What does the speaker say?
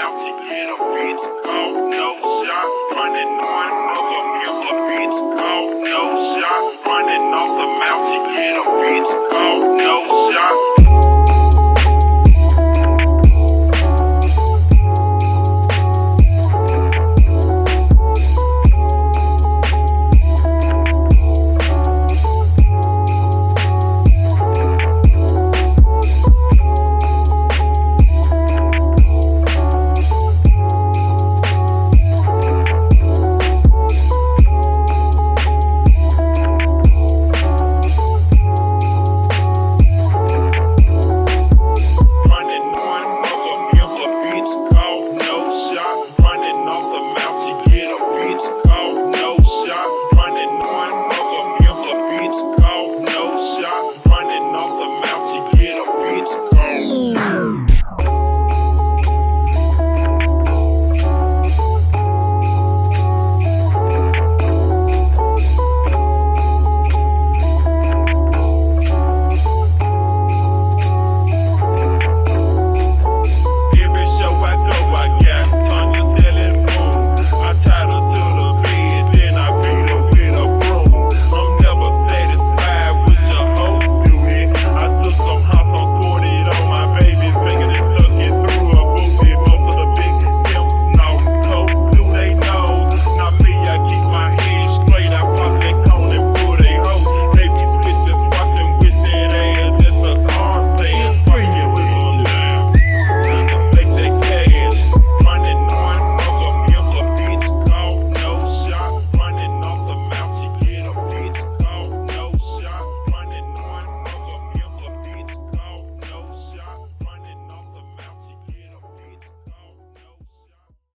out to get a bitch out.